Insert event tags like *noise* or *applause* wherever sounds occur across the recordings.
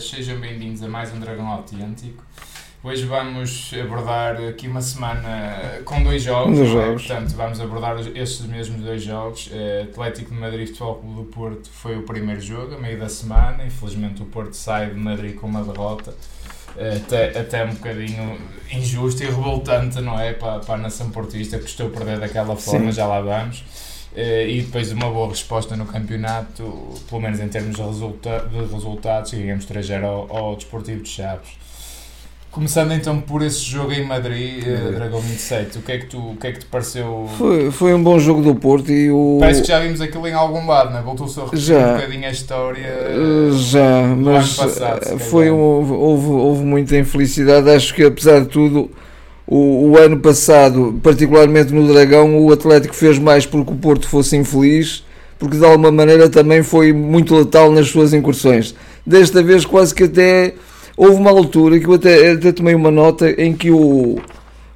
Sejam bem-vindos a mais um Dragão Autêntico. Hoje vamos abordar aqui uma semana com dois jogos, Dois é? jogos. portanto vamos abordar estes mesmos dois jogos. Eh, Atlético de Madrid Futebol Clube do Porto foi o primeiro jogo, a meio da semana. Infelizmente o Porto sai de Madrid com uma derrota, eh, até, até um bocadinho injusta e revoltante, não é? Para, para a nação portista que estou a perder daquela forma, Sim. já lá vamos. Eh, e depois de uma boa resposta no campeonato, pelo menos em termos de, resulta de resultados, ganhamos 3-0 ao, ao Desportivo de Chaves. Começando então por esse jogo em Madrid, eh. Dragão 27, o que é que, tu, o que, é que te pareceu? Foi, foi um bom jogo do Porto e o. Parece que já vimos aquilo em algum lado, né? voltou-se a repetir Já. um bocadinho a história. Uh, Já, mas ano passado, se uh, foi um, houve, houve, houve muita infelicidade. Acho que apesar de tudo, o, o ano passado, particularmente no Dragão, o Atlético fez mais porque o Porto fosse infeliz, porque de alguma maneira também foi muito letal nas suas incursões. Desta vez, quase que até houve uma altura que eu até, até tomei uma nota em que o.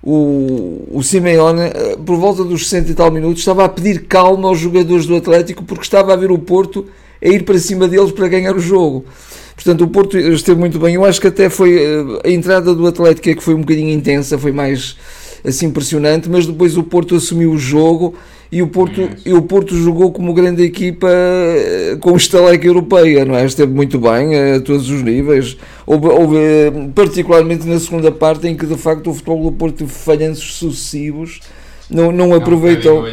O, o Simeone, eh, por volta dos 60 e tal minutos, estava a pedir calma aos jogadores do Atlético porque estava a ver o Porto a ir para cima deles para ganhar o jogo. Portanto, o Porto esteve muito bem. Eu acho que até foi eh, a entrada do Atlético é que foi um bocadinho intensa, foi mais assim impressionante, mas depois o Porto assumiu o jogo e o Porto, Yes. e o Porto jogou como grande equipa eh, com estaleca europeia, não é? Esteve muito bem eh, a todos os níveis. Houve, houve, particularmente na segunda parte em que de facto o futebol do Porto teve falhanços sucessivos, não, não É aproveitou.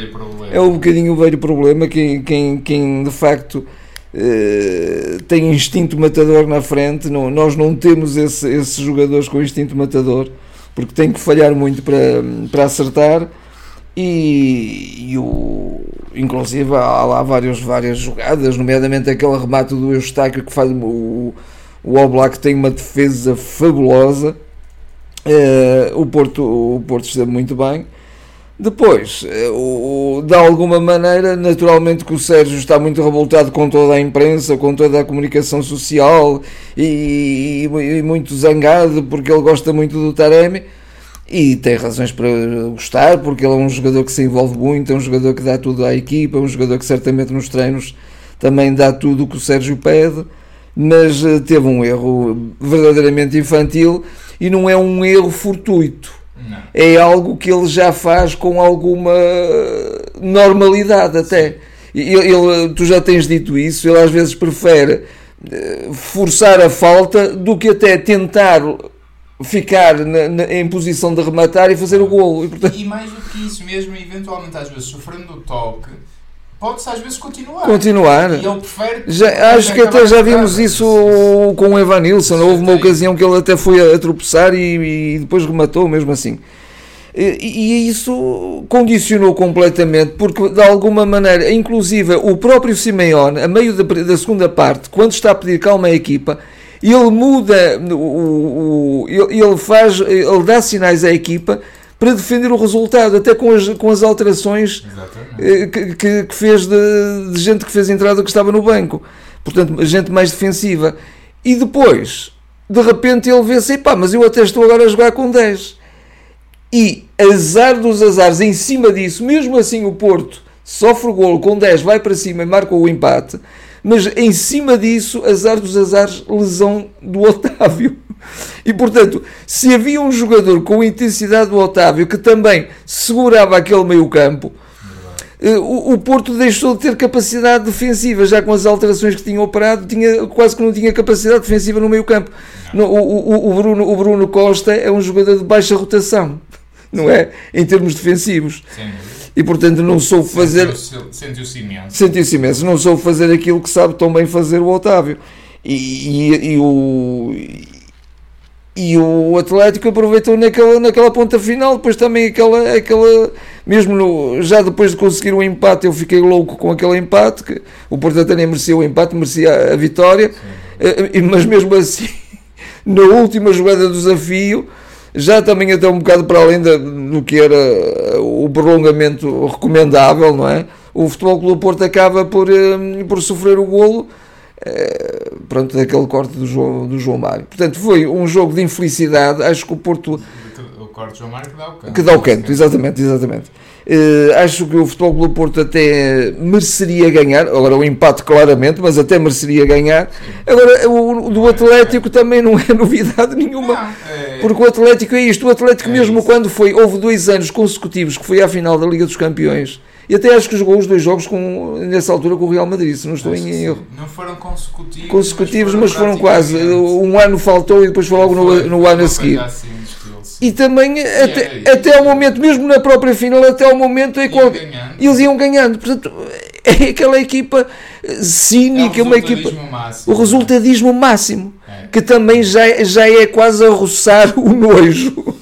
É um bocadinho o velho problema. Quem, quem, quem de facto eh, tem instinto matador na frente, não, nós não temos esse, esses jogadores com instinto matador, porque tem que falhar muito para, para acertar. E, e o, inclusive há lá várias, várias jogadas, nomeadamente aquele remate do Eustáquio que faz o, o Oblak tem uma defesa fabulosa. Eh, o, Porto, o Porto esteve muito bem. Depois, eh, o, de alguma maneira, naturalmente que o Sérgio está muito revoltado com toda a imprensa, com toda a comunicação social e, e- e muito zangado porque ele gosta muito do Taremi e tem razões para gostar porque ele é um jogador que se envolve muito, é um jogador que dá tudo à equipa, é um jogador que certamente nos treinos também dá tudo o que o Sérgio pede, mas eh, teve um erro verdadeiramente infantil e não é um erro fortuito Não. é algo que ele já faz com alguma normalidade até. Ele, ele- tu já tens dito isso, ele às vezes prefere eh, forçar a falta do que até tentar ficar na- na- em posição de rematar e fazer o golo. E, portanto, E mais do que isso mesmo, eventualmente às vezes sofrendo o toque, pode-se às vezes continuar. continuar. E ele prefere. Já, acho que até já vimos isso com o Evan Nilsson. Houve uma ocasião que ele até foi a, tropeçar e, e depois rematou mesmo assim. E, e isso condicionou completamente, porque de alguma maneira, inclusive o próprio Simeone, a meio da, da segunda parte, quando está a pedir calma à equipa, ele muda, o, o- ele faz, ele dá sinais à equipa para defender o resultado, até com as, com as alterações eh, que, que- que fez de, de gente que fez entrada que estava no banco. Portanto, gente mais defensiva. E depois, de repente, ele vê-se, pá, mas eu até estou agora a jogar com 10. E azar dos azares, em cima disso, mesmo assim o Porto sofre o golo com 10, vai para cima e marca o empate. Mas em cima disso, azar dos azares, lesão do Otávio. *laughs* E portanto, se havia um jogador com a intensidade do Otávio que também segurava aquele meio-campo, eh, o, Porto deixou de ter capacidade defensiva, já com as alterações que tinha operado, tinha, quase que não tinha capacidade defensiva no meio-campo. No- O, o, o, Bruno, o Bruno Costa é um jogador de baixa rotação, *laughs* não é? Em termos defensivos. Dúvida. E portanto, não soube fazer. Sentiu-se imenso. Sentiu-se imenso, não soube fazer aquilo que sabe tão bem fazer o Otávio. E, e- e o. E o Atlético aproveitou naquela, naquela ponta final, depois também aquela, aquela mesmo no- já depois de conseguir o empate, eu fiquei louco com aquele empate, que o Porto até nem merecia o empate, merecia a, a vitória, Eh, eh, mas mesmo assim, *laughs* na última jogada do desafio, já também até um bocado para além do que era o prolongamento recomendável, não é? O Futebol Clube Porto acaba por, eh, por sofrer o golo eh, pronto, daquele corte do João, do João Mário. Portanto, foi um jogo de infelicidade. Acho que o Porto corte João Mário que dá o canto. Que dá o canto, exatamente, exatamente. Uh, acho que o Futebol Clube Porto até mereceria ganhar, agora o empate claramente, mas até mereceria ganhar. Agora o, do Atlético também não é *laughs* novidade nenhuma, não, é... porque o Atlético é isto. O Atlético, é mesmo isso. quando foi, houve dois anos consecutivos que foi à final da Liga dos Campeões e até acho que jogou os dois jogos com, nessa altura com o Real Madrid, se não estou acho em erro. Não foram consecutivos. Consecutivos, mas foram, mas foram quase. Um ano faltou e depois foi logo no, no ano a seguir. Assim, e também e até, é até ao momento, mesmo na própria final, até ao momento é qual, eles iam ganhando. Portanto, é aquela equipa cínica, é uma equipa. Máximo, o resultadismo máximo, é. que também já, já é quase a roçar o nojo. *laughs*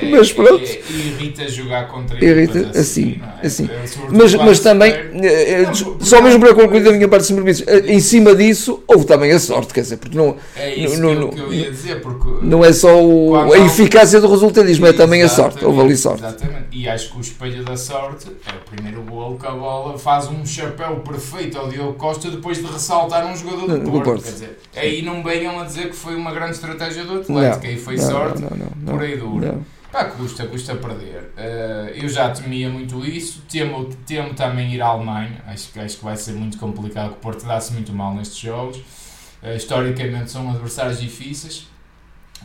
É, mas pronto. irrita jogar contra irrita, assim, assim. É? assim. Mas, mas também, eh, não, só mesmo para concluir da minha parte, permites, eh, em cima disso, houve também a sorte, quer dizer, porque não. É isso não, que, eu, que eu ia dizer, porque. Não é só o, a eficácia do resultadismo, é também a sorte. Houve ali sorte. Exatamente. E acho que o espelho da sorte é o primeiro golo que a bola faz um chapéu perfeito ao Diogo Costa depois de ressaltar um jogador do, Porto. Porto. Quer dizer, aí não venham a dizer que foi uma grande estratégia do Atlético, aí foi sorte por aí duro. Pá, custa, custa perder. Uh, eu já temia muito isso. Temo, temo também ir à Alemanha. Acho, acho que vai ser muito complicado, que o Porto dá-se muito mal nestes jogos. Uh, historicamente são adversários difíceis.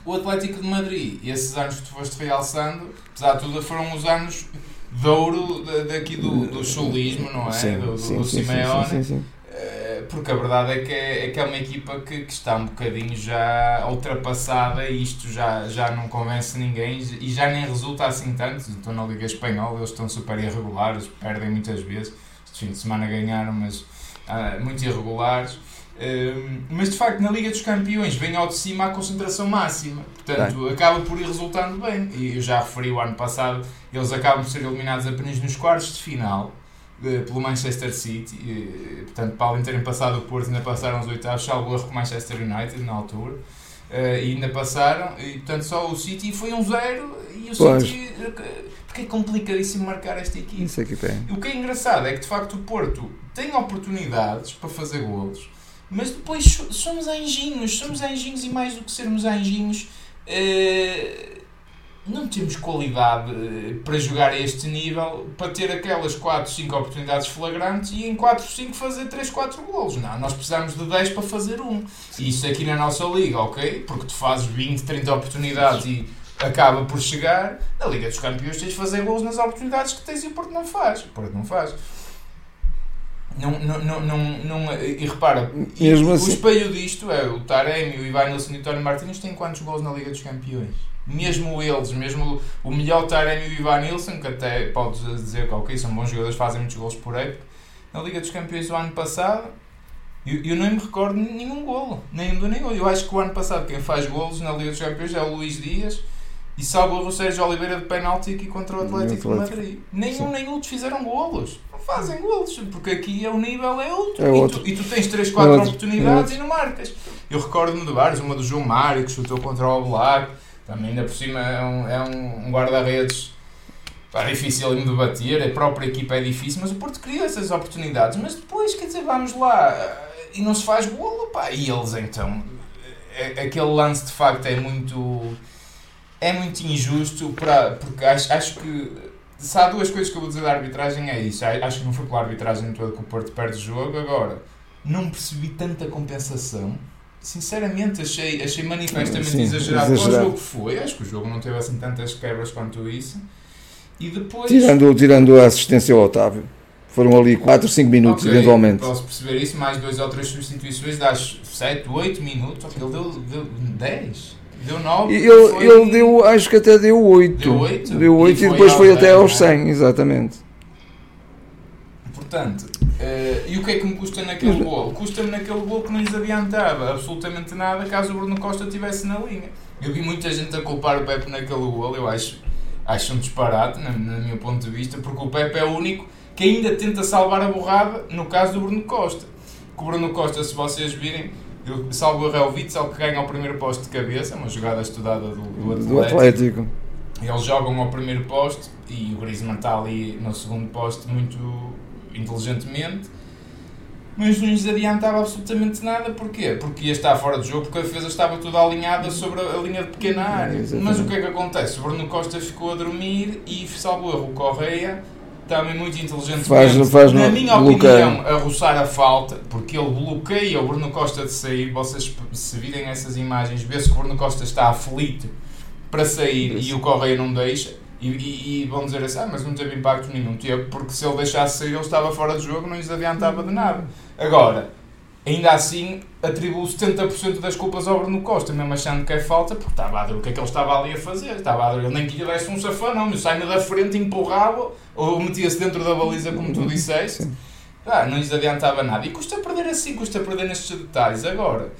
O Atlético de Madrid, esses anos que tu foste realçando, apesar de tudo, foram os anos de ouro daqui do, do chulismo, não é? Sim, do, do, sim, do Simeone. Sim, sim, porque a verdade é que é, é, que é uma equipa que, que, está um bocadinho já ultrapassada e isto já, já não convence ninguém e já nem resulta assim tanto. Estão na Liga Espanhola, eles estão super irregulares, perdem muitas vezes. Este fim de semana ganharam, mas uh, muito irregulares. Uh, mas de facto, na Liga dos Campeões vem ao de cima a concentração máxima, portanto, bem. acaba por ir resultando bem. E eu já referi o ano passado, eles acabam por ser eliminados apenas nos quartos de final pelo Manchester City, e, portanto, para além de terem passado o Porto, ainda passaram os oitavos, salvo erro com o Manchester United na altura, uh, e ainda passaram, e portanto só o City foi um zero, e o pois. City, porque é complicadíssimo marcar esta equipe. Isso aqui tem. O que é engraçado é que de facto o Porto tem oportunidades para fazer golos, mas depois somos anjinhos, somos anjinhos e mais do que sermos anjinhos. Uh, não temos qualidade eh, para jogar a este nível para ter aquelas 4, 5 oportunidades flagrantes e em 4, 5 fazer 3, 4 golos. Não, nós precisamos de 10 para fazer um. E isso aqui na nossa liga, ok? Porque tu fazes 20, 30 oportunidades e acaba por chegar. Na Liga dos Campeões tens de fazer golos nas oportunidades que tens e o Porto não faz. O Porto não faz. Não, não, não, não, não, e repara, Mesmo assim. o espelho disto é o Taremi, o Ivan Nilsson e o Tony Martins têm quantos gols na Liga dos Campeões? Mesmo eles, mesmo o melhor Taremi e o Ivan Nilsson, que até podes dizer que ok, são bons jogadores, fazem muitos gols por época, na Liga dos Campeões do ano passado, eu, eu não me recordo nenhum golo, nem do nenhum. Eu acho que o ano passado quem faz golos na Liga dos Campeões é o Luís Dias e salvo o Sérgio Oliveira de penalti aqui contra o Atlético, de Madrid. Nenhum nem outros fizeram golos. Não fazem golos, porque aqui é o nível é outro. É outro. E, tu, e, tu, tens 3, 4 é oportunidades é e não marcas. Eu recordo-me de vários, uma do João Mário que chutou contra o Oblak também ainda por cima é um, é um, guarda-redes difícil de bater, a própria equipa é difícil, mas o Porto cria essas oportunidades. Mas depois, quer dizer, vamos lá e não se faz golo, pá, e eles então. É, aquele lance de facto é muito. é muito injusto, para, porque acho, acho que. Se há duas coisas que eu vou dizer da arbitragem, é isso. Acho que não foi pela arbitragem toda que o Porto perde o jogo. Agora, não percebi tanta compensação sinceramente achei, achei manifestamente Sim, exagerado, exagerado. para o jogo foi. Acho que o jogo não teve assim tantas quebras quanto isso. E depois. Tirando, tirando a assistência ao Otávio. Foram ali 4, 5 minutos, okay, eventualmente. Posso perceber isso, mais 2 ou 3 substituições, dá 7, 8 minutos. Ele deu, deu 10. Deu 9. Ele, foi... ele deu, acho que até deu 8. Deu 8? Deu 8 e, e depois foi até aos 100, né? exatamente. Portanto, uh, e o que é que me custa naquele gol? Custa-me naquele gol que não lhes adiantava absolutamente nada caso o Bruno Costa estivesse na linha. Eu vi muita gente a culpar o Pepe naquele gol, eu acho, acho um disparate, no, no meu ponto de vista, porque o Pepe é o único que ainda tenta salvar a borrada no caso do Bruno Costa. Que o Bruno Costa, se vocês virem, eu salvo o Real Witzel que ganha o primeiro posto de cabeça, uma jogada estudada do, do Atlético. Do Atlético. Eles jogam ao primeiro posto e o Griezmann está ali no segundo posto muito inteligentemente. mas não lhes adiantava absolutamente nada. Porquê? Porque ia estar fora de jogo, porque a defesa estava toda alinhada sobre a linha de pequena área. Mas o que é que acontece? O Bruno Costa ficou a dormir e, salvo erro, o Correia também muito inteligente faz, faz na minha opinião, a roçar a falta, porque ele bloqueia o Bruno Costa de sair. Vocês, se virem essas imagens, vê-se que o Bruno Costa está aflito para sair e o Correia não deixa. E, e, e, vão dizer assim, ah, mas não teve impacto nenhum, teve, porque se ele deixasse sair ele estava fora de jogo, não lhes adiantava de nada. Agora, ainda assim, atribuo 70% das culpas ao Bruno Costa, mesmo achando que é falta, porque estava a ver o que é que ele estava ali a fazer. Estava a ver, ele nem que lhe desse um safanão, sai-me da frente, empurrava, ou metia-se dentro da baliza, como tu disseste. Ah, não lhes adiantava nada. E custa perder assim, custa perder nestes detalhes. Agora,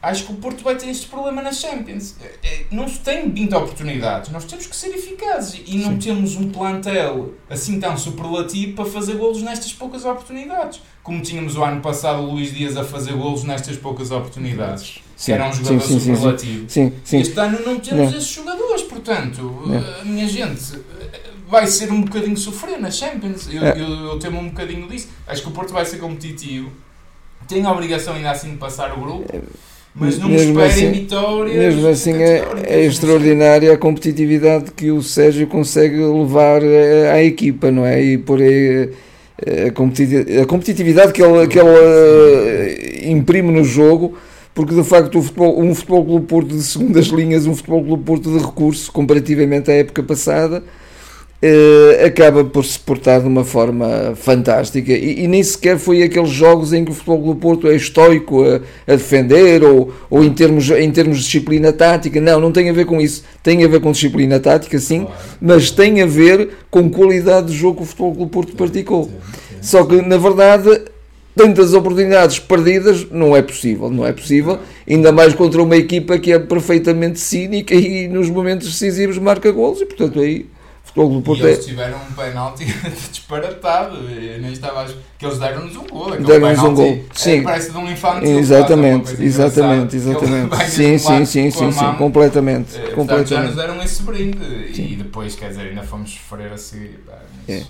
acho que o Porto vai ter este problema na Champions. É, é, não se tem 20 oportunidades, nós temos que ser eficazes e não Sim. temos um plantel assim tão superlativo para fazer golos nestas poucas oportunidades. Como tínhamos o ano passado o Luís Dias a fazer golos nestas poucas oportunidades. Sim. Era um jogador sim, sim, superlativo. Sim, sim, Este ano não temos não. esses jogadores, portanto, a minha gente vai ser um bocadinho sofrer na Champions. Eu, é. eu, eu temo um bocadinho disso. Acho que o Porto vai ser competitivo. Tem a obrigação ainda assim de passar o grupo. É mas não mesmo assim, vitórias. Mesmo assim é, é extraordinária a competitividade que o Sérgio consegue levar eh, à equipa, não é? E por aí eh, a competitividade que ele, que ele eh, imprime no jogo, porque de facto futebol, um futebol Clube Porto de segundas *laughs* linhas, um futebol Clube Porto de recurso, comparativamente à época passada, Uh, acaba por se portar de uma forma fantástica. E, e, nem sequer foi aqueles jogos em que o Futebol do Porto é estoico a, a, defender ou, ou em, termos, em termos de disciplina tática, não, não tem a ver com isso. Tem a ver com disciplina tática sim, mas tem a ver com qualidade de jogo que o Futebol do Porto praticou. só que na verdade tantas oportunidades perdidas não é possível, não é possível, ainda mais contra uma equipa que é perfeitamente cínica e nos momentos decisivos marca golos e portanto aí Futebol do Porto e eles é- tiveram um penalti *laughs* disparatado. Eu nem estava a... que eles deram-nos um gol. Deram-nos um gol. Sim. É, parece de um infante. Exatamente, exatamente, exatamente. Sim, sim, sim, sim, sim, completamente. É, completamente. já nos deram esse brinde. Sim. E depois, quer dizer, ainda fomos sofrer assim. é.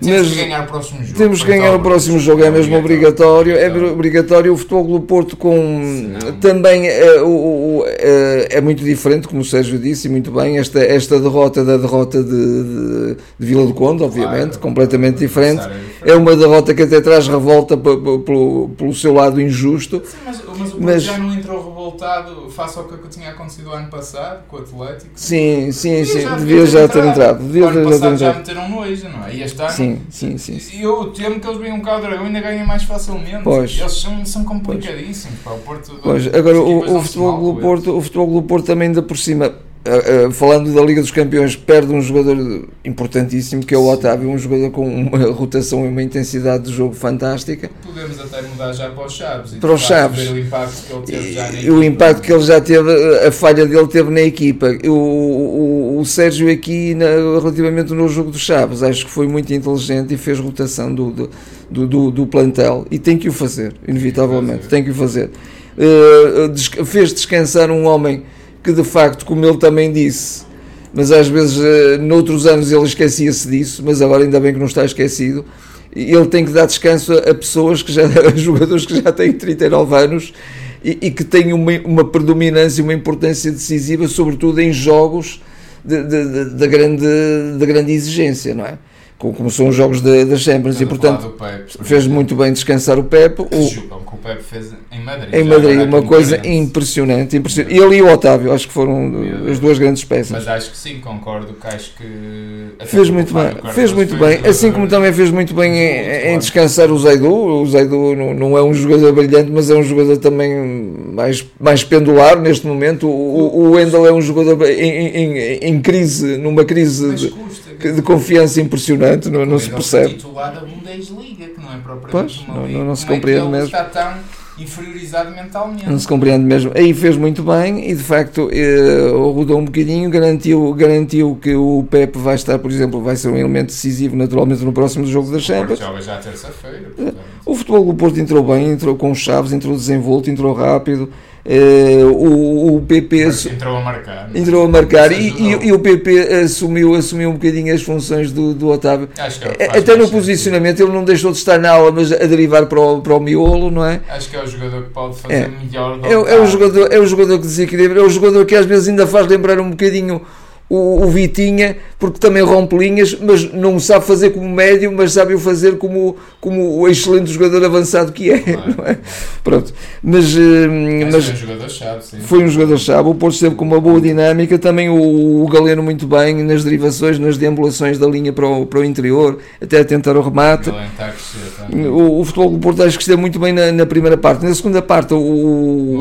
Temos que ganhar o próximo jogo. Temos que ganhar o próximo jogo, é mesmo obrigatório. É obrigatório. O Futebol do Porto com também é, o, é, é, muito diferente, como o Sérgio disse, e muito bem, esta, esta derrota da derrota de, de, Vila do Conde, obviamente, completamente diferente. É uma derrota que até traz revolta pelo, pelo seu lado injusto. Sim, mas, mas o Porto mas, já não entrou revoltado face ao que tinha acontecido ano passado com o Atlético. Sim, sim, sim, devia já ter entrado. Devia já ter entrado. já meteram nojo, não é? E este ano Sim, sim, sim. E eu temo que eles venham cá o Dragão e ainda ganhem mais facilmente. Pois. Eles são, são complicadíssimos. Pá, o Porto, pois. Agora, o, o, futebol do Porto, o futebol do Porto também ainda por cima Uh, uh, falando da Liga dos Campeões, perde um jogador importantíssimo que é o Otávio, um jogador com uma *laughs* rotação e uma intensidade de jogo fantástica. Podemos até mudar já para os Chaves e para os Chaves. o impacto que ele teve já na equipa. O impacto que ele já teve, a falha dele teve na equipa. O, o, o Sérgio aqui, na, relativamente no jogo dos Chaves, acho que foi muito inteligente e fez rotação do, do, do, do, do plantel e tem que o fazer, inevitavelmente, tem que o fazer. Uh, fez descansar um homem que de facto, como ele também disse, mas às vezes eh, noutros anos ele esquecia-se disso, mas agora ainda bem que não está esquecido. Ele tem que dar descanso a pessoas que já *laughs* a jogadores que já têm 39 anos e, e que têm uma, uma predominância, uma importância decisiva, sobretudo em jogos de grande, de grande exigência, não é? Como são os jogos da Champions e portanto Pepe, fez muito bem descansar o Pepe o, que o Pepe fez em Madrid em Madrid uma coisa impressionante, impressionante. Ele e o Otávio acho que foram as duas grandes peças. Mas acho que sim, concordo que acho que fez muito bem, fez muito bem assim como também fez muito bem em, em descansar o Zaidu. O Zaidu não, não, é um jogador brilhante mas é um jogador também mais, mais pendular neste momento. O, o Wendel é um jogador em, em, em crise numa crise de, de confiança impressionante, não, não se percebe. titular da Bundesliga, que não é propriamente pois, uma não, não, não se compreende é mesmo. está tão inferiorizado mentalmente. Não se compreende mesmo. Aí fez muito bem e de facto eh, rodou um bocadinho, garantiu, garantiu que o Pepe vai estar, por exemplo, vai ser um elemento decisivo naturalmente no próximo jogo da Champions. joga já terça-feira. O futebol do Porto entrou bem, entrou com chaves, entrou desenvolto, entrou rápido. Uh, o, o PP entrou a marcar, entrou a marcar e, e, e, o PP assumiu, assumiu um bocadinho as funções do, do Otávio. É, Até no posicionamento ele não deixou de estar na aula, mas a derivar para o, para o miolo, não é? Acho que é o jogador que pode fazer é. melhor. É, é, o jogador, é o jogador que desequilibra, é o jogador que às vezes ainda faz lembrar um bocadinho o, o, Vitinha, porque também rompe linhas, mas não sabe fazer como médio, mas sabe o fazer como, como o excelente jogador avançado que é. Claro. é? Pronto. Mas, eh, mas, foi um jogador-chave, sim. Foi um jogador-chave. O Porto esteve com uma boa dinâmica, também o, o Galeno muito bem nas derivações, nas deambulações da linha para o, para o interior, até a tentar o remate. O, o, o futebol do Porto acho que esteve muito bem na, na primeira parte. Na segunda parte, o,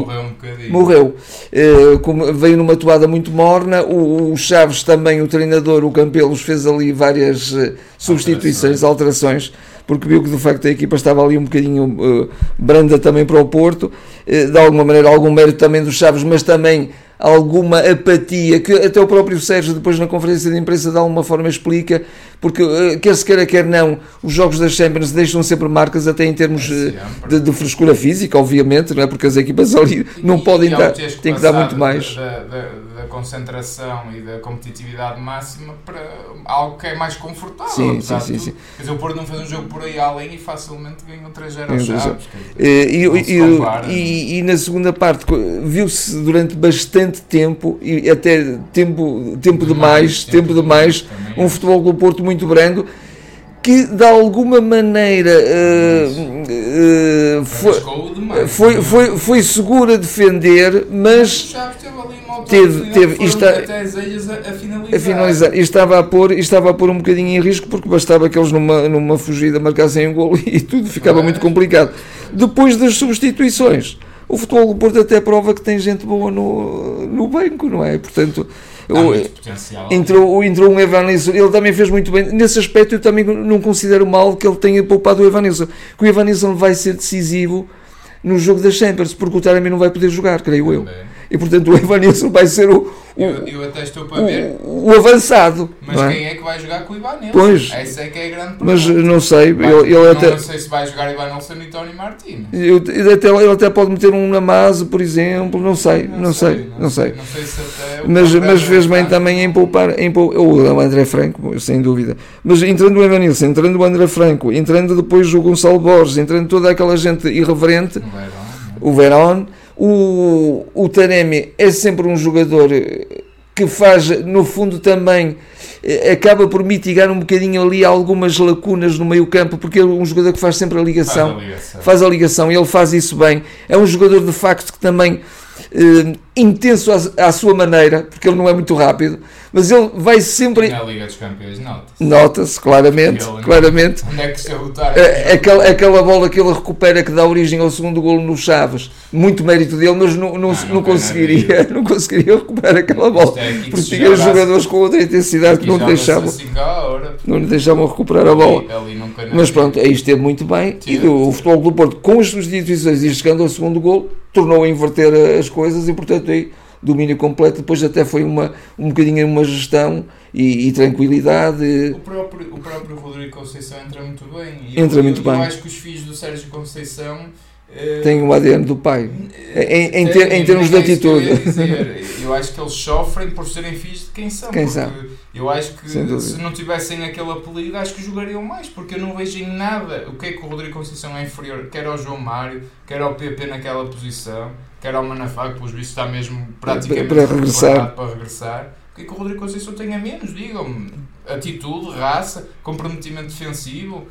morreu um bocadinho. Morreu. Uh, veio numa toada muito morna. O, o Chaves também, o treinador, o Campelos, fez ali várias uh, substituições, alterações. porque viu que de facto a equipa estava ali um bocadinho uh, branda também para o Porto, uh, de alguma maneira algum mérito também dos Chaves, mas também alguma apatia, que até o próprio Sérgio depois na conferência de imprensa de alguma forma explica, porque eh, quer se queira, quer não, os jogos das Champions deixam sempre marcas até em termos é de, de, frescura física, obviamente, não é? porque as equipas *laughs* ali não e, podem e dar, têm que dar muito mais. Da, da, da, concentração e da competitividade máxima para algo que é mais confortável. Sim, sim, sim, sim. Quer dizer, o Porto não fez um jogo por aí além e facilmente ganhou 3-0 aos Chaves. E, e, e, na segunda parte viu-se durante bastante tempo e até tempo, tempo demais, tempo demais, um futebol do Porto muito brando que de alguma maneira uh, uh, foi, foi, foi, foi seguro a defender, mas teve, teve está, a finalizar. E estava a, pôr, estava a pôr um bocadinho em risco porque bastava que eles numa, numa fugida marcassem um gol *laughs* e tudo ficava muito complicado. Depois das substituições, o futebol do Porto até prova que tem gente boa no, no banco, não é? Portanto, o, entrou, entrou um Evanilson, ele também fez muito bem. Nesse aspecto, eu também não considero mal que ele tenha poupado o Evanilson, que o Evanilson vai ser decisivo no jogo das Champions, porque o Taremi não vai poder jogar, creio eu. E portanto, o Evanilson vai ser o, eu, eu até estou para ver. O, o avançado. Mas é? quem é que vai jogar com o Ivan Nilsson? Pois. Essa é que é a grande pergunta. Mas não sei. Vai, ele, ele até, não sei se vai jogar Ivan Nilsson e Tony Martins. Eu, ele, até, ele até pode meter um Namazo, por exemplo. Não sei. Não, não sei, sei, Não sei. Não sei se até mas, mas fez bem também em poupar. Em poupar o André Franco, sem dúvida. Mas entrando o Ivan Nilsson, entrando o André Franco, entrando depois o Gonçalo Borges, entrando toda aquela gente irreverente. O Verón. O, o Taremi é sempre um jogador que faz, no fundo, também eh, acaba por mitigar um bocadinho ali algumas lacunas no meio campo, porque é um jogador que faz sempre a ligação, faz a ligação, faz a ligação e ele faz isso bem. É um jogador de facto que também eh, intenso à, à, sua maneira, porque ele não é muito rápido, mas ele vai sempre. Na Liga dos Campeões, nota-se. Nota-se, claramente. Ele, claramente. Onde é que se lutar? É, aquela, aquela bola que ele recupera que dá origem ao segundo golo no Chaves, muito mérito dele, mas não, não, ah, não, não conseguiria, *laughs* não conseguiria recuperar aquela bola. É porque tinha jogadores com outra intensidade que não deixavam, não deixavam recuperar a bola. Ali, ali mas pronto, aí esteve muito bem. E do, o futebol do Porto, com as substituições e chegando ao segundo golo, tornou a inverter as coisas e portanto aí domínio completo, depois até foi uma, um bocadinho uma gestão e, e tranquilidade. O próprio, o próprio Rodrigo Conceição entra muito bem. E entra eu, muito eu, bem. Eu acho que os filhos do Sérgio Conceição tem o ADN do pai, em, em, ter, em termos de atitude. Eu, eu, acho que eles sofrem por serem filhos de quem são. Quem. Eu acho que se não tivessem aquele apelido, acho que jogariam mais, porque eu não vejo em nada o que é que o Rodrigo Conceição é inferior, quer ao João Mário, quer ao PP naquela posição que era o Manafá, que pelos vistos está mesmo praticamente para, para regressar. para regressar. O que é que o Rodrigo Conceição tem a menos? Digam-me. Atitude, raça, comprometimento defensivo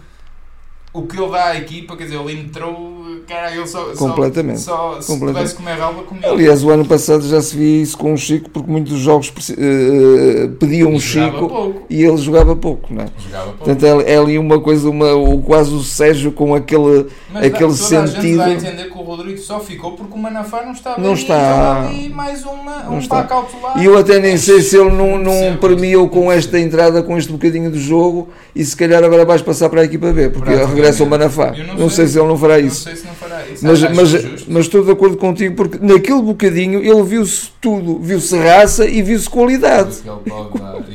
o que ele dá à equipa, quer dizer, ele entrou, cara, ele só, completamente, só, só completamente. se comer relva comigo. Aliás, o ano passado já se via isso com o Chico, porque muitos jogos uh, pediam o Chico pouco. e ele jogava pouco, não é? Jogava pouco. Portanto, é, é, ali uma coisa, uma, quase o Sérgio com aquele, Mas aquele toda sentido. A gente vai entender que o Rodrigo só ficou porque o Manafá não está não está ali mais uma, não um está. E eu até nem sei se ele não, não premiou com esta entrada, com este bocadinho de jogo e se calhar agora vais passar para a equipa B, porque ao Manafá. Eu Não, não sei se ele não fará Não isso. sei se não fará isso. Mas, mas, mas estou de acordo contigo porque naquele bocadinho ele viu-se tudo, viu-se raça e viu-se qualidade.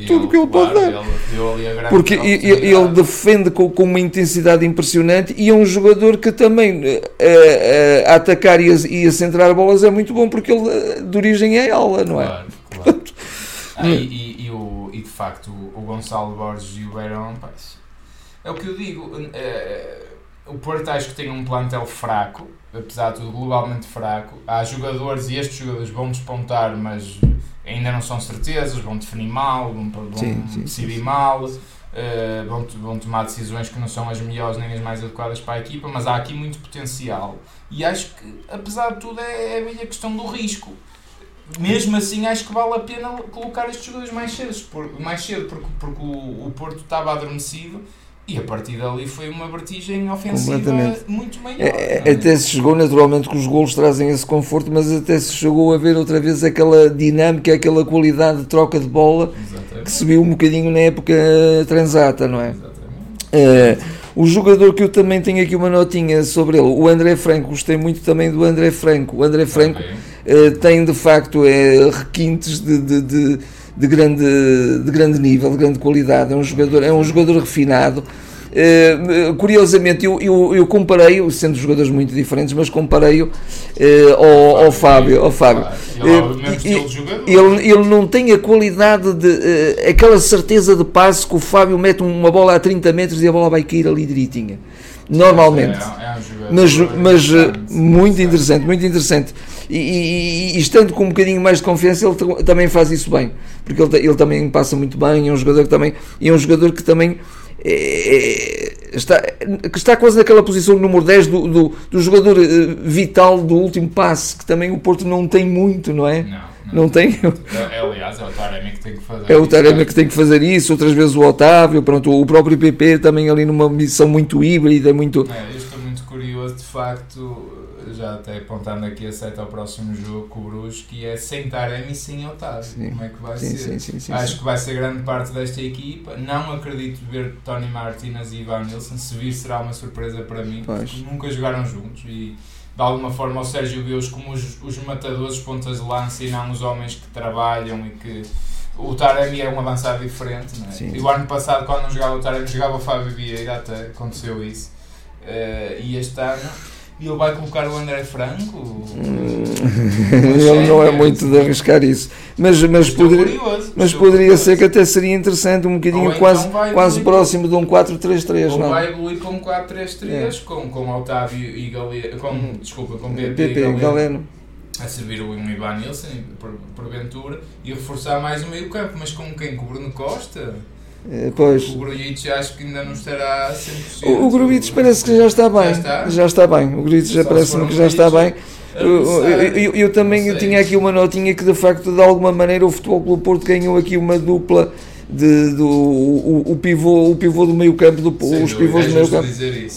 Tudo que ele pode dar. *laughs* Ele, ele. Ele a Porque ele defende com, com uma intensidade impressionante e é um jogador que também eh, eh, a atacar e a, e a centrar bolas é muito bom porque ele eh, de origem é ala, não é? Claro, claro. Ah, e, *laughs* e- e o, e de facto o Gonçalo Borges e o Beirão, pá, isso- é o que eu digo. eh, o Porto acho que tem um plantel fraco, apesar de tudo globalmente fraco. Há jogadores e estes jogadores vão despontar, mas ainda não são certezas, vão definir mal, vão, vão Sim, sim, decidir sim, mal. eh, vão, vão tomar decisões que não são as melhores nem as mais adequadas para a equipa, mas há aqui muito potencial. E acho que, apesar de tudo, é, é bem a questão do risco mesmo assim acho que vale a pena colocar estes jogadores mais cedo, por- mais cedo porque, porque o, o Porto estava adormecido e a partir dali foi uma vertigem ofensiva muito maior. É, não é? Até se chegou, naturalmente, que os golos trazem esse conforto, mas até se chegou a ver outra vez aquela dinâmica, aquela qualidade de troca de bola que Exatamente. se viu um bocadinho na época transata, não é? Exatamente. Eh, o jogador que eu também tenho aqui uma notinha sobre ele, o André Franco, gostei muito também do André Franco. O André Franco Ok. eh, tem de facto é, requintes de, de, de, de grande, de grande nível, de grande qualidade. É um jogador, é um jogador refinado. Eh, curiosamente, eu, eu, eu comparei-o, sendo jogadores muito diferentes, mas comparei-o eh, ao, ao Fábio. Ao Fábio. Claro. Ele. Ele, não tem a qualidade de. aquela certeza de passe que o Fábio mete uma bola a 30 metros e a bola vai cair ali direitinha. Normalmente. É, é Mas, mas eh, muito interessante, muito interessante. E, e- e estando com um bocadinho mais de confiança, ele também faz isso bem. Porque ele, ele também passa muito bem. É um jogador que também, é um jogador que também eh, está, que está quase naquela posição número 10 do, do, do jogador vital do último passe, que também o Porto não tem muito, não é? Não, não. Tem? É, aliás, é o Taremi que tem que fazer É o. Taremi que tem que fazer isso, outras vezes o Otávio, pronto, o próprio PP também ali numa missão muito híbrida, muito. É, eu estou muito curioso, de facto, já até apontando aqui a seta ao próximo jogo com o Bruges, que é sem Taremi e sem Otávio. Sim. Como é que vai Sim, ser? sim, Acho que vai ser grande parte desta equipa. Não acredito ver Tony Martinez e Ivan Nilsson. Se vir, será uma surpresa para mim, Pois. porque nunca jogaram juntos. E de alguma forma o Sérgio vê-os como os, os matadores, os pontas de lança e não os homens que trabalham e que. O Taremi é um avançado diferente, não é? Sim. E o ano passado, quando não jogava o Taremi, jogava o Fábio Vieira, até aconteceu isso. Eh, e este ano, ele vai colocar o André Franco. *laughs* Ele não é muito de arriscar isso. Mas, mas, Estou poderia, curioso, mas poderia curioso. ser que até seria interessante, um bocadinho então quase, quase próximo de um 4-3-3, Ou não? vai evoluir com 4-3-3, com, com Otávio e Galeno, com, desculpa, com PP, e Galeno, Galeno. a servir o Ivan Nilsson, por, porventura, e reforçar mais o meio campo, mas com quem? Com o Bruno Costa? Eh, Pois. O Grujic acho que ainda não estará 100%. O, o Grubites parece que já está bem. está? Já está bem. O Grubites já parece-me que já está bem. Grujic Eu, eu- eu- eu também sei. tinha aqui uma notinha que de facto de alguma maneira o Futebol Clube Porto ganhou aqui uma dupla de, do o, o pivô, o pivô do meio campo, do, Sem os pivôs é do meio campo.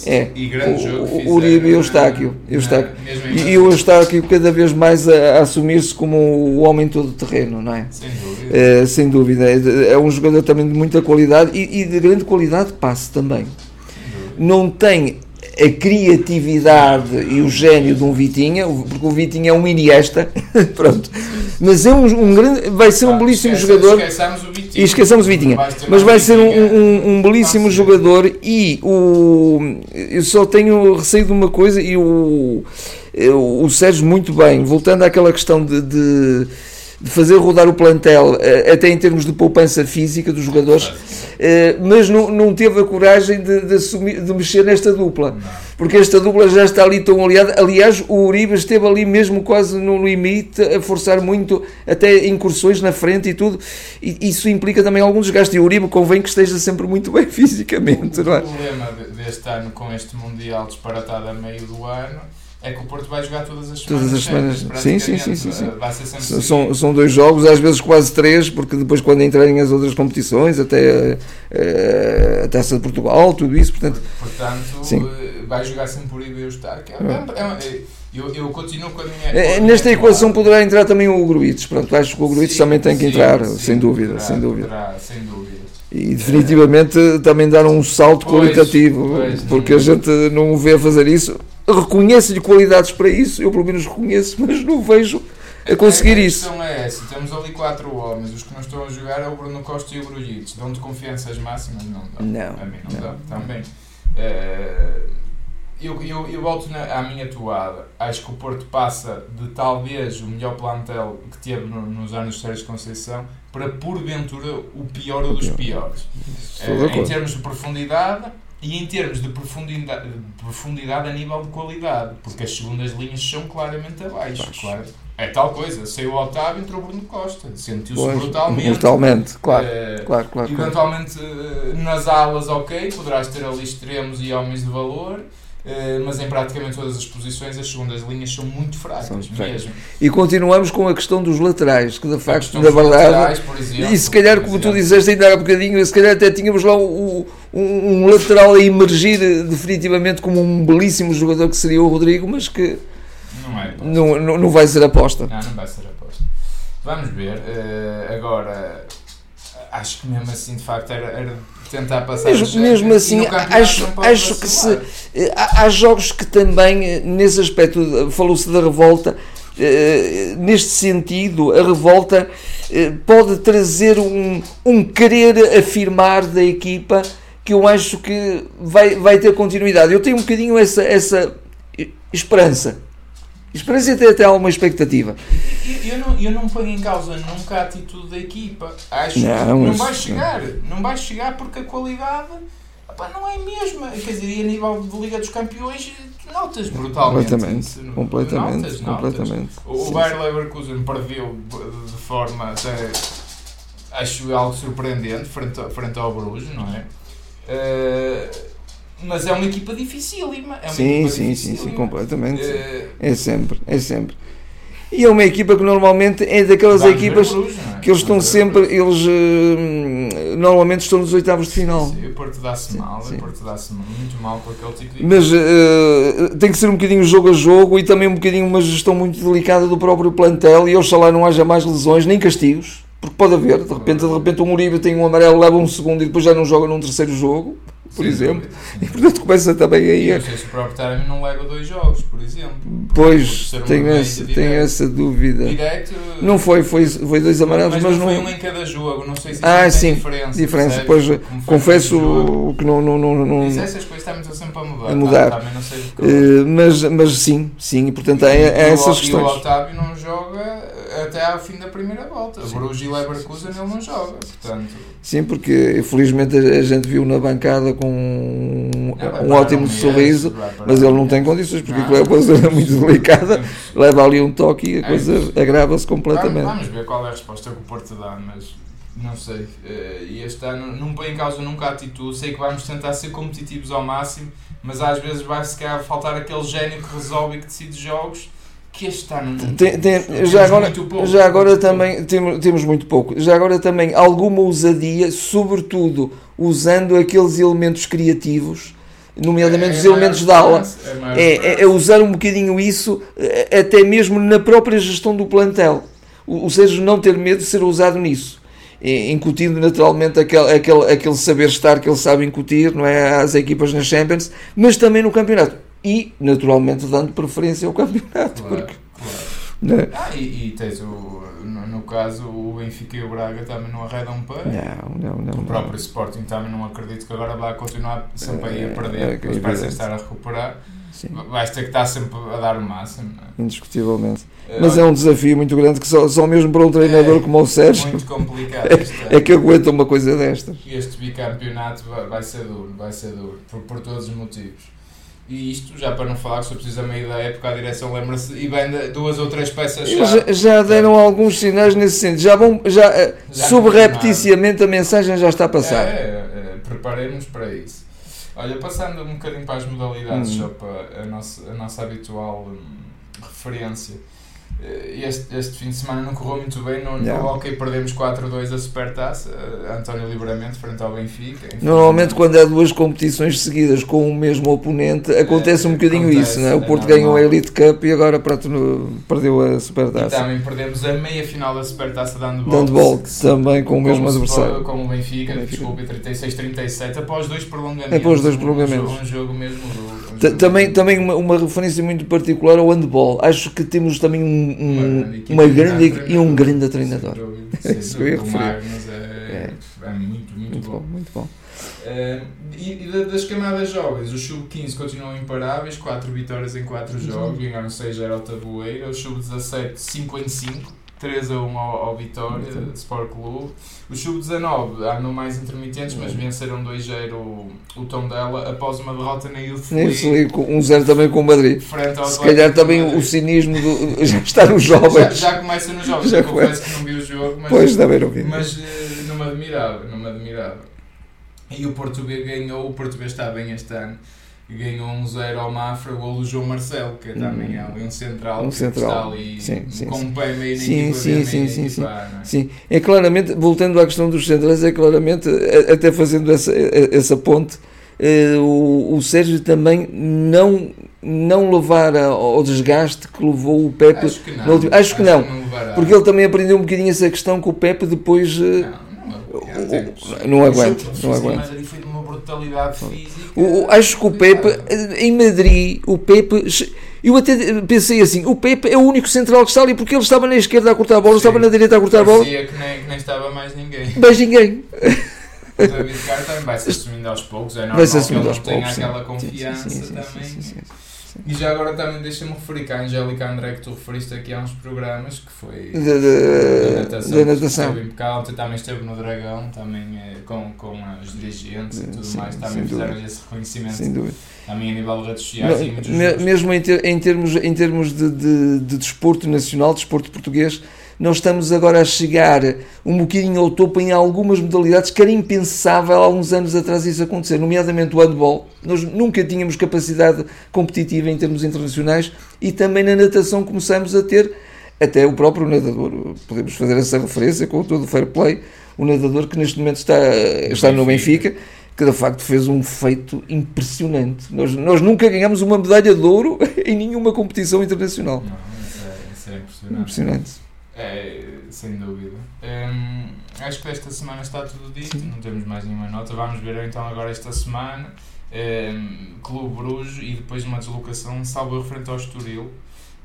É. E grande jogo O- que o Uribe e o na- Eustáquio. na- E, e casa. o Eustáquio cada vez mais a, a assumir-se como o homem todo terreno, não é? Sem dúvida. Eh, sem dúvida. É, é um jogador também de muita qualidade e, e de grande qualidade de passe também. Não tem a criatividade e o gênio de um Vitinha, porque o Vitinha é um Iniesta, *laughs* pronto. Mas é um, um grande, vai ser um Ah, belíssimo esquece- jogador. Esqueçamos o Vitinha. E esqueçamos o Vitinha. Mas vai ser um, um, um belíssimo jogador e o. Eu só tenho receio de uma coisa e o. O Sérgio muito bem, voltando àquela questão de, de, de fazer rodar o plantel, eh, até em termos de poupança física dos jogadores, eh, mas não, não teve a coragem de, de, assumir, de mexer nesta dupla, porque esta dupla já está ali tão aliada. Aliás, o Uribe esteve ali mesmo quase no limite, a forçar muito, até incursões na frente e tudo, e isso implica também algum desgaste. E o Uribe convém que esteja sempre muito bem *laughs* fisicamente, não é? O problema de- deste ano com este Mundial disparatado a meio do ano é que o Porto vai jogar todas as semanas. Todas as semanas. Sim, sim, sim, sim, sim. Vai ser sempre São, são dois jogos, às vezes quase três, porque depois quando entrarem as outras competições, até eh, a Taça de Portugal, tudo isso, portanto, Portanto, Sim. eh, vai jogar sempre o Uribe e o Eustáquio. É, É. é, é, eu, eu continuo com a minha. com a eh, minha nesta equação poderá entrar também o Gruites, pronto, acho que o Gruites Sim, também tem que sim, entrar, sim, sem dúvida, poderá, sem dúvida. poderá, sem dúvida. E definitivamente também dar um salto Pois, qualitativo, pois, porque a gente não o vê a fazer isso. Reconheço-lhe qualidades para isso, eu pelo menos reconheço, mas não vejo a conseguir a isso. questão é essa, temos ali quatro homens, os que não estão a jogar é o Bruno Costa e o Brujitos. Dão-te confianças máximas? Não dão. Não, A mim não, não. dá, também. Eh, eu, eu, eu volto na, à minha toada. Acho que o Porto passa de talvez o melhor plantel que teve no- nos anos de Sérgio Conceição para porventura o pior dos pior. piores. Eh, em termos de profundidade e em termos de profundidade, de profundidade a nível de qualidade, porque as segundas linhas são claramente abaixo. Baixo. Claro. É tal coisa, saiu o Otávio entrou o Bruno Costa, sentiu-se brutalmente. brutalmente, claro, Eh, claro, claro, claro. Eventualmente eh, nas alas, ok, poderás ter ali extremos e homens de valor, eh, mas em praticamente todas as posições as segundas linhas são muito fracas, São fracas. mesmo. E continuamos com a questão dos laterais, que de facto, na verdade, e se calhar, como tu disseste ainda há bocadinho, se calhar até tínhamos lá o- um, um lateral a emergir definitivamente como um belíssimo jogador que seria o Rodrigo, mas que Não é, não, não, não vai ser aposta. Não, não vai ser aposta. Vamos ver. eh, agora, acho que mesmo assim, de facto, era, era tentar passar Mesmo, mesmo assim, acho, acho que se, eh, há, há jogos que também, eh, nesse aspecto, falou-se da revolta, eh, neste sentido, a revolta pode trazer um, um querer afirmar da equipa que eu acho que vai, vai ter continuidade. Eu tenho um bocadinho essa, essa esperança. Esperança e até, até alguma expectativa. Eu, eu não, eu não ponho em causa nunca a atitude da equipa. Acho Não, que não vai chegar. Não vai chegar porque a qualidade opá, não é a mesma. Quer dizer, e a nível de Liga dos Campeões, notas brutalmente. Completamente, completamente, Notas, notas. completamente. O Bayer Leverkusen perdeu de forma até acho algo surpreendente frente, ao- frente ao Bruges, não é? Eh, mas é uma equipa dificílima. É uma Sim, equipa sim, sim, sim, completamente. Eh, É sempre, é sempre. E é uma equipa que normalmente é daquelas equipas é? que eles estão sempre, eles eh, normalmente estão nos oitavos de final. Sim, o Porto dá-se Sim, mal, sim. o Porto dá-se muito mal com aquele tipo de Mas eh, tem que ser um bocadinho jogo a jogo e também um bocadinho uma gestão muito delicada do próprio plantel e oxalá não haja mais lesões nem castigos. Porque pode haver, de repente, de repente um Uribe tem um amarelo, leva um segundo e depois já não joga num terceiro jogo, por Sem exemplo. dúvida, E sim. portanto começa também aí. a- não sei se o próprio Taremi não leva dois jogos, por exemplo. Pois, tenho essa, tenho essa dúvida. Direto. Não foi, foi, foi dois amarelos, mas, mas não foi um em cada jogo, não sei se Ah, tem sim, diferença. diferença. Pois, Confesso que não. não, não, não Mas essas coisas estamos sempre a mudar. A mudar. Tá? Também não sei eh, mas, mas sim, sim, e portanto há, há E o- essas E o questões. Otávio não joga até ao fim da primeira volta. O Bruges e Leverkusen ele não joga. Portanto, Sim, porque felizmente a a gente viu na bancada com um, não, um ótimo sorriso, mas ele não tem condições, porque aquilo é uma *laughs* muito delicada, leva ali um toque e a É coisa isso. agrava-se completamente. vamos ver qual é a resposta que o Porto dá, mas não sei. Eh, E este ano não põe em causa nunca a atitude. Sei que vamos tentar ser competitivos ao máximo, mas às vezes vai se calhar faltar aquele gênio que resolve e que decide jogos que este ano não Tem- tem- já agora, pouco, já agora também temos, temos muito pouco. Já agora também alguma ousadia, sobretudo usando aqueles elementos criativos, nomeadamente os É elementos da aula. é É, é- é usar um bocadinho isso, eh, até mesmo na própria gestão do plantel. O, o Sérgio não ter medo de ser usado nisso. Incutindo naturalmente aquele, aquele, aquele saber estar que ele sabe incutir não é, às equipas nas Champions, mas também no campeonato. E, naturalmente, dando preferência ao campeonato. Claro, Porque, claro. não é? Ah, e, e tens o, no, no caso o Benfica e o Braga também não arredam um pé. Não, não, não. O não. próprio Sporting também não acredito que agora vá continuar sempre aí a É, perder, é, porque eles parecem estar a recuperar. Sim, Vais ter que estar sempre a dar o máximo. não é? indiscutivelmente. Mas é um desafio muito grande que só, só mesmo para um treinador É, como o Sérgio muito complicado. *laughs* Este, é que aguenta uma coisa destas. este bicampeonato vai, vai ser duro, vai ser duro, por, por todos os motivos. E isto, já para não falar, que só precisa meio da época, a direção lembra-se e vem de duas ou três peças já, já deram alguns sinais nesse sentido. Já vão, já, eh, Já subrepticiamente a mensagem já está a passar. É, é, preparemos para isso. Olha, passando um bocadinho para as modalidades, Hum. só para a nossa, a nossa habitual hum, referência. Eh, este, este fim de semana não correu muito bem. No, Yeah. no Hockey perdemos 4-2 a Supertaça. eh, António Livramento frente ao Benfica. Normalmente, quando há duas competições seguidas com o mesmo oponente, acontece um bocadinho acontece, isso, não é? O é Porto normal. ganhou a Elite Cup e agora pronto, no- perdeu a E Supertaça. também perdemos a meia final da Supertaça de handball. Se- também com o mesmo adversário. Com o Benfica, Benfica. desculpe, 36-37, após dois prolongamentos. Após dois Um prolongamentos. jogo- Um, jogo mesmo um jogo Também, também uma, uma referência muito particular ao handball. Acho que temos também um- um- Uma equipa uma e um grande e um grande treinador. É sem *laughs* isso que eu ia. O referir. Magnus é, é muito, muito, Muito bom. bom, muito bom. Eh, e, e da- das camadas jovens, os sub-15 continuam imparáveis, 4 vitórias em 4 Uhum. jogos, ganharam 6-0 ao Tabueira, os sub-17 5 em 5, 3 a 1 ao, ao Vitória, Uhum. Sport Clube. Os sub-19 andam mais intermitentes, mas venceram 2-0 o, o Tondela após uma derrota na Youth League um zero também com o Madrid. Se calhar também o cinismo do, *laughs* já está nos já, jovens. já começa nos jogos, Já eu confesso que não vi o jogo, mas Pois, também não vi. mas eh, não me admirava, não me admirava. E o Porto B ganhou, o Porto B está bem este ano, ganhou 1-0 ao Mafra, o gol do João Marcelo, que também é ali um central, Um que central. está ali Sim, sim, com sim. um pé meio Sim, sim, sim, sim, na sim. não é? Sim, é claramente, voltando à questão dos centrais, é claramente, a- até fazendo essa, essa ponte, eh, o, o Sérgio também não, não levar ao desgaste que levou o Pepe, Acho que não. acho que não, levará. porque ele também aprendeu um bocadinho essa questão que o Pepe depois eh, Não, não, aguenta. não aguenta, não aguenta. Madrid foi de uma brutalidade física. O- acho que o Pepe, em Madrid, o Pepe, eu até pensei assim, o Pepe é o único central que está ali, porque ele estava na esquerda a cortar a bola, Sim. estava na direita a cortar a bola, Parecia que nem, que nem estava mais ninguém. *laughs* mas ninguém. O David Carr também vai se assumindo aos poucos, é normal Vai-se que ele não tenha aquela confiança também. Sim. E já agora também deixa-me referir que a Angélica André, que tu referiste aqui há uns programas, que foi Da- natação, da natação. esteve impecável, também esteve no Dragão, também eh, com, com os dirigentes e tudo Sim, mais, também fizeram esse reconhecimento Sem dúvida. também a nível de redes sociais e Não, muitos me- mesmo em, ter- em termos, em termos de, de, de desporto nacional, desporto português, nós estamos agora a chegar um bocadinho ao topo em algumas modalidades que era impensável há uns anos atrás isso acontecer, nomeadamente o handball. Nós nunca tínhamos capacidade competitiva em termos internacionais e também na natação começamos a ter até o próprio nadador. Podemos fazer essa referência com todo o fair play. O nadador que neste momento está, está no Benfica, que de facto fez um feito impressionante. Nós, nós nunca ganhamos uma medalha de ouro *laughs* em nenhuma competição internacional. Não, isso é, isso é impressionante. Impressionante. É, sem dúvida. Hum, acho que esta semana está tudo dito, Sim. não temos mais nenhuma nota. Vamos ver então agora esta semana. Hum, Clube Bruges e depois uma deslocação, salvo eu frente ao Estoril.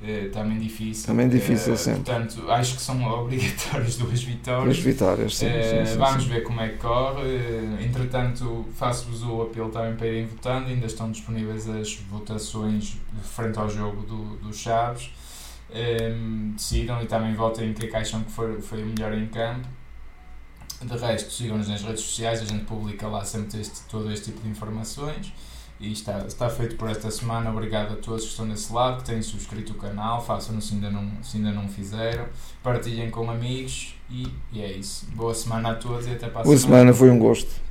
Eh, também difícil. Também difícil, Eh, sempre. Portanto, acho que são *laughs* obrigatórias duas As vitórias. vitórias, sim, Eh, sim, sim, vamos sim. ver como é que corre. Eh, entretanto, faço-vos o apelo também para irem votando. Ainda estão disponíveis as votações frente ao jogo do, do Chaves. Ehm, decidam e também votem em que que acham que foi, foi o melhor em campo. De resto, sigam-nos nas redes sociais, a gente publica lá sempre este, todo este tipo de informações. E está, está feito por esta semana. Obrigado a todos que estão desse lado, que têm subscrito o canal, façam-no se ainda não, se ainda não fizeram. Partilhem com amigos e, e é isso. Boa semana a todos e até para a Boa semana, foi um gosto.